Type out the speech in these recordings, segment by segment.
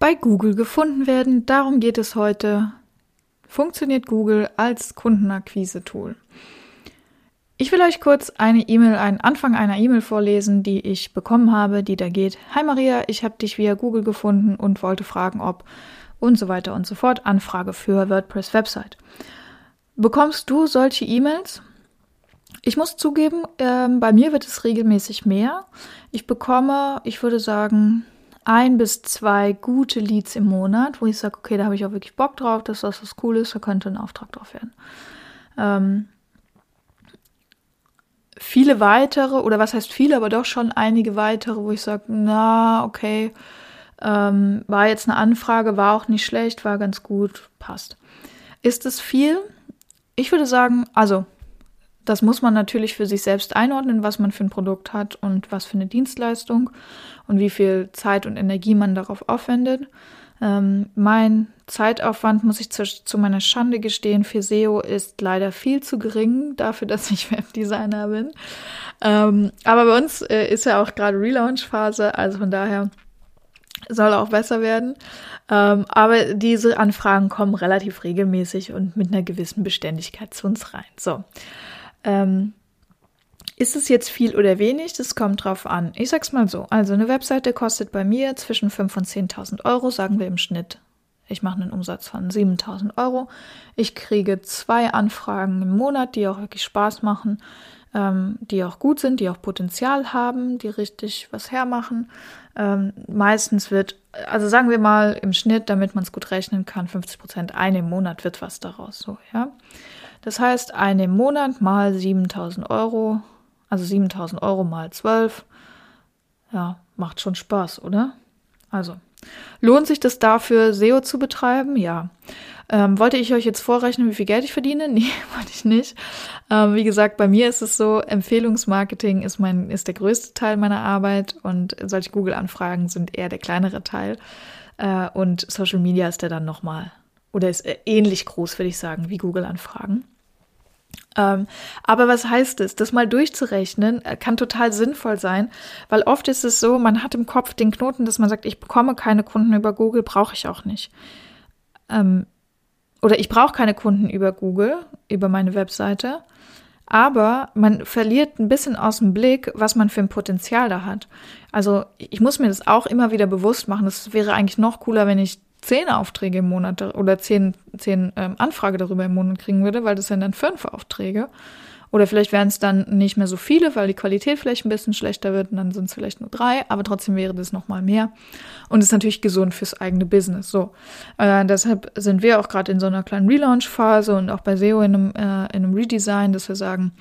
bei Google gefunden werden. Darum geht es heute. Funktioniert Google als Kundenakquise-Tool? Ich will euch kurz eine E-Mail, einen Anfang einer E-Mail vorlesen, die ich bekommen habe, die da geht. Hi Maria, ich habe dich via Google gefunden und wollte fragen, ob und so weiter und so fort. Anfrage für WordPress Website. Bekommst du solche E-Mails? Ich muss zugeben, äh, bei mir wird es regelmäßig mehr. Ich bekomme, ich würde sagen, ein bis zwei gute Leads im Monat, wo ich sage, okay, da habe ich auch wirklich Bock drauf, dass das was cool ist, da könnte ein Auftrag drauf werden. Ähm, viele weitere, oder was heißt viele, aber doch schon einige weitere, wo ich sage, na, okay, ähm, war jetzt eine Anfrage, war auch nicht schlecht, war ganz gut, passt. Ist es viel? Ich würde sagen, also das muss man natürlich für sich selbst einordnen, was man für ein Produkt hat und was für eine Dienstleistung und wie viel Zeit und Energie man darauf aufwendet. Ähm, mein Zeitaufwand, muss ich zu, zu, meiner Schande gestehen, für SEO ist leider viel zu gering dafür, dass ich Webdesigner bin. Ähm, aber bei uns äh, ist ja auch gerade Relaunch-Phase, also von daher soll auch besser werden. Ähm, aber diese Anfragen kommen relativ regelmäßig und mit einer gewissen Beständigkeit zu uns rein. So. Ähm, ist es jetzt viel oder wenig? Das kommt drauf an. Ich sag's mal so. Also eine Webseite kostet bei mir zwischen 5.000 und 10.000 Euro, sagen wir im Schnitt. Ich mache einen Umsatz von 7.000 Euro. Ich kriege zwei Anfragen im Monat, die auch wirklich Spaß machen, ähm, die auch gut sind, die auch Potenzial haben, die richtig was hermachen. Ähm, meistens wird, also sagen wir mal im Schnitt, damit man es gut rechnen kann, 50 Prozent, eine im Monat wird was daraus, so, ja. Das heißt, eine im Monat mal 7000 Euro, also 7000 Euro mal 12, ja, macht schon Spaß, oder? Also, lohnt sich das dafür, SEO zu betreiben? Ja. Ähm, wollte ich euch jetzt vorrechnen, wie viel Geld ich verdiene? Nee, wollte ich nicht. Ähm, wie gesagt, bei mir ist es so, Empfehlungsmarketing ist mein, ist der größte Teil meiner Arbeit und solche Google-Anfragen sind eher der kleinere Teil. Äh, und Social Media ist der dann nochmal oder ist äh, ähnlich groß, würde ich sagen, wie Google-Anfragen. Ähm, aber was heißt es? Das mal durchzurechnen äh, kann total sinnvoll sein, weil oft ist es so, man hat im Kopf den Knoten, dass man sagt, ich bekomme keine Kunden über Google, brauche ich auch nicht. Ähm, oder ich brauche keine Kunden über Google, über meine Webseite. Aber man verliert ein bisschen aus dem Blick, was man für ein Potenzial da hat. Also ich muss mir das auch immer wieder bewusst machen. Es wäre eigentlich noch cooler, wenn ich zehn Aufträge im Monat oder zehn, zehn ähm, Anfrage darüber im Monat kriegen würde, weil das sind dann fünf Aufträge. Oder vielleicht wären es dann nicht mehr so viele, weil die Qualität vielleicht ein bisschen schlechter wird und dann sind es vielleicht nur drei, aber trotzdem wäre das nochmal mehr. Und ist natürlich gesund fürs eigene Business. So. Äh, deshalb sind wir auch gerade in so einer kleinen Relaunch-Phase und auch bei SEO in einem, äh, in einem Redesign, dass wir sagen,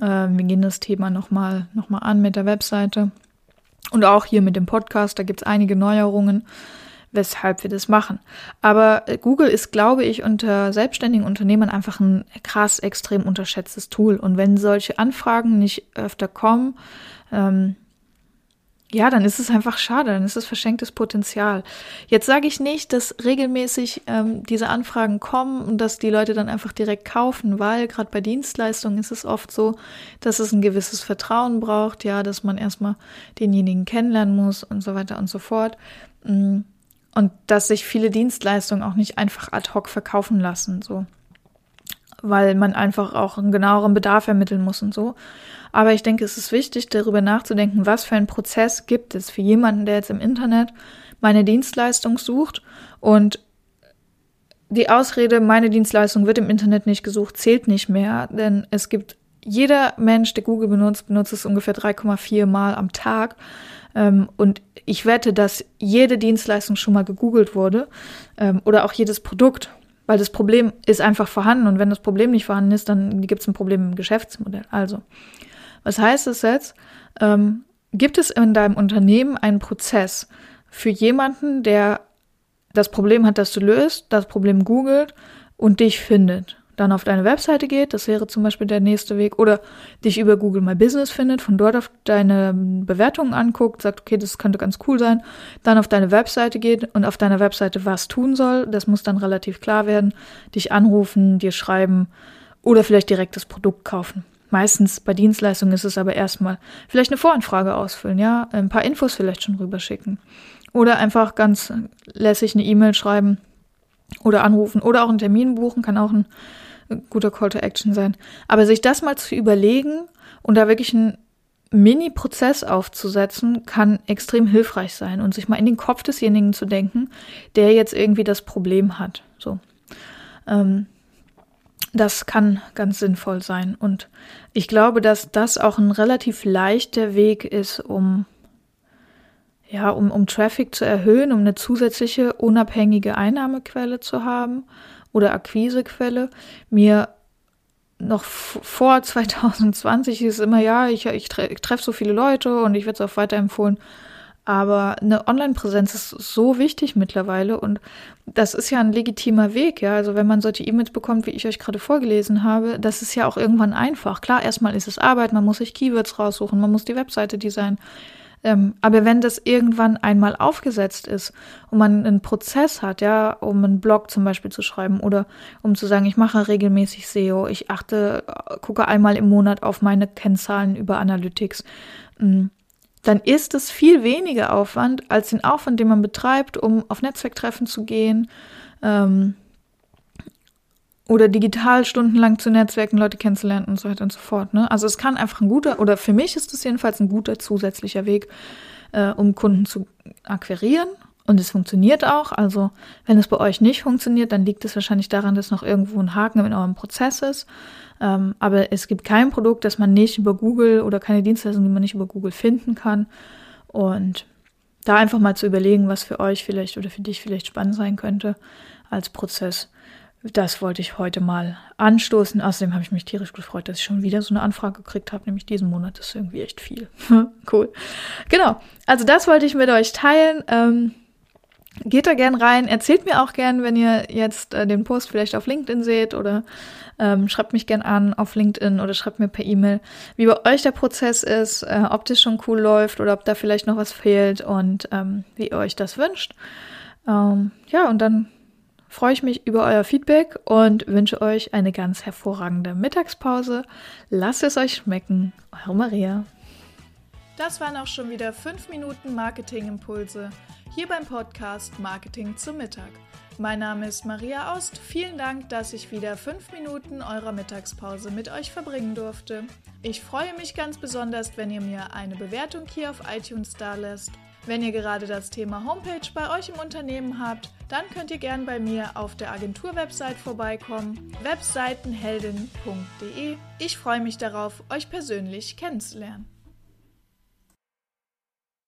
äh, wir gehen das Thema nochmal noch mal an mit der Webseite. Und auch hier mit dem Podcast, da gibt es einige Neuerungen weshalb wir das machen. Aber äh, Google ist, glaube ich, unter selbstständigen Unternehmern einfach ein krass extrem unterschätztes Tool. Und wenn solche Anfragen nicht öfter kommen, ähm, ja, dann ist es einfach schade, dann ist es verschenktes Potenzial. Jetzt sage ich nicht, dass regelmäßig ähm, diese Anfragen kommen und dass die Leute dann einfach direkt kaufen, weil gerade bei Dienstleistungen ist es oft so, dass es ein gewisses Vertrauen braucht, ja, dass man erstmal denjenigen kennenlernen muss und so weiter und so fort. Mhm und dass sich viele Dienstleistungen auch nicht einfach ad hoc verkaufen lassen, so. Weil man einfach auch einen genaueren Bedarf ermitteln muss und so. Aber ich denke, es ist wichtig, darüber nachzudenken, was für einen Prozess gibt es für jemanden, der jetzt im Internet meine Dienstleistung sucht und die Ausrede, meine Dienstleistung wird im Internet nicht gesucht, zählt nicht mehr, denn es gibt jeder Mensch, der Google benutzt, benutzt es ungefähr 3,4 Mal am Tag. Ähm, und ich wette, dass jede Dienstleistung schon mal gegoogelt wurde ähm, oder auch jedes Produkt, weil das Problem ist einfach vorhanden und wenn das Problem nicht vorhanden ist, dann gibt es ein Problem im Geschäftsmodell. Also, was heißt das jetzt? Ähm, gibt es in deinem Unternehmen einen Prozess für jemanden, der das Problem hat, das du löst, das Problem googelt und dich findet dann auf deine Webseite geht, das wäre zum Beispiel der nächste Weg, oder dich über Google My Business findet, von dort auf deine Bewertungen anguckt, sagt, okay, das könnte ganz cool sein, dann auf deine Webseite geht und auf deiner Webseite was tun soll, das muss dann relativ klar werden, dich anrufen, dir schreiben oder vielleicht direkt das Produkt kaufen. Meistens bei Dienstleistungen ist es aber erstmal vielleicht eine Voranfrage ausfüllen, ja, ein paar Infos vielleicht schon rüberschicken. Oder einfach ganz lässig eine E-Mail schreiben oder anrufen oder auch einen Termin buchen, kann auch ein guter Call to Action sein. Aber sich das mal zu überlegen und da wirklich einen Mini-Prozess aufzusetzen, kann extrem hilfreich sein und sich mal in den Kopf desjenigen zu denken, der jetzt irgendwie das Problem hat. So. Ähm, das kann ganz sinnvoll sein. Und ich glaube, dass das auch ein relativ leichter Weg ist, um ja, um, um Traffic zu erhöhen, um eine zusätzliche unabhängige Einnahmequelle zu haben oder Akquisequelle. Mir noch vor 2020 ist immer, ja, ich, ich treffe so viele Leute und ich werde es auch weiterempfohlen. Aber eine Online-Präsenz ist so wichtig mittlerweile und das ist ja ein legitimer Weg, ja. Also wenn man solche E-Mails bekommt, wie ich euch gerade vorgelesen habe, das ist ja auch irgendwann einfach. Klar, erstmal ist es Arbeit, man muss sich Keywords raussuchen, man muss die Webseite designen. Ähm, aber wenn das irgendwann einmal aufgesetzt ist und man einen Prozess hat, ja, um einen Blog zum Beispiel zu schreiben oder um zu sagen, ich mache regelmäßig SEO, ich achte, gucke einmal im Monat auf meine Kennzahlen über Analytics, mm, dann ist es viel weniger Aufwand als den Aufwand, den man betreibt, um auf Netzwerktreffen zu gehen, ähm, oder digital stundenlang zu netzwerken, Leute kennenzulernen und so weiter und so fort. Ne? Also es kann einfach ein guter, oder für mich ist es jedenfalls ein guter zusätzlicher Weg, äh, um Kunden zu akquirieren. Und es funktioniert auch. Also wenn es bei euch nicht funktioniert, dann liegt es wahrscheinlich daran, dass noch irgendwo ein Haken in eurem Prozess ist. Ähm, aber es gibt kein Produkt, das man nicht über Google oder keine Dienstleistung, die man nicht über Google finden kann. Und da einfach mal zu überlegen, was für euch vielleicht oder für dich vielleicht spannend sein könnte als Prozess das wollte ich heute mal anstoßen. Außerdem habe ich mich tierisch gefreut, dass ich schon wieder so eine Anfrage gekriegt habe, nämlich diesen Monat. Ist irgendwie echt viel. cool. Genau. Also das wollte ich mit euch teilen. Ähm, geht da gern rein. Erzählt mir auch gern, wenn ihr jetzt äh, den Post vielleicht auf LinkedIn seht oder ähm, schreibt mich gern an auf LinkedIn oder schreibt mir per E-Mail, wie bei euch der Prozess ist, äh, ob das schon cool läuft oder ob da vielleicht noch was fehlt und ähm, wie ihr euch das wünscht. Ähm, ja, und dann freue ich mich über euer Feedback und wünsche euch eine ganz hervorragende Mittagspause. Lasst es euch schmecken. Eure Maria. Das waren auch schon wieder 5 Minuten Marketingimpulse hier beim Podcast Marketing zum Mittag. Mein Name ist Maria Ost. Vielen Dank, dass ich wieder 5 Minuten eurer Mittagspause mit euch verbringen durfte. Ich freue mich ganz besonders, wenn ihr mir eine Bewertung hier auf iTunes da lässt wenn ihr gerade das Thema Homepage bei euch im Unternehmen habt, dann könnt ihr gern bei mir auf der Agentur-Website vorbeikommen, webseitenheldin.de. Ich freue mich darauf, euch persönlich kennenzulernen.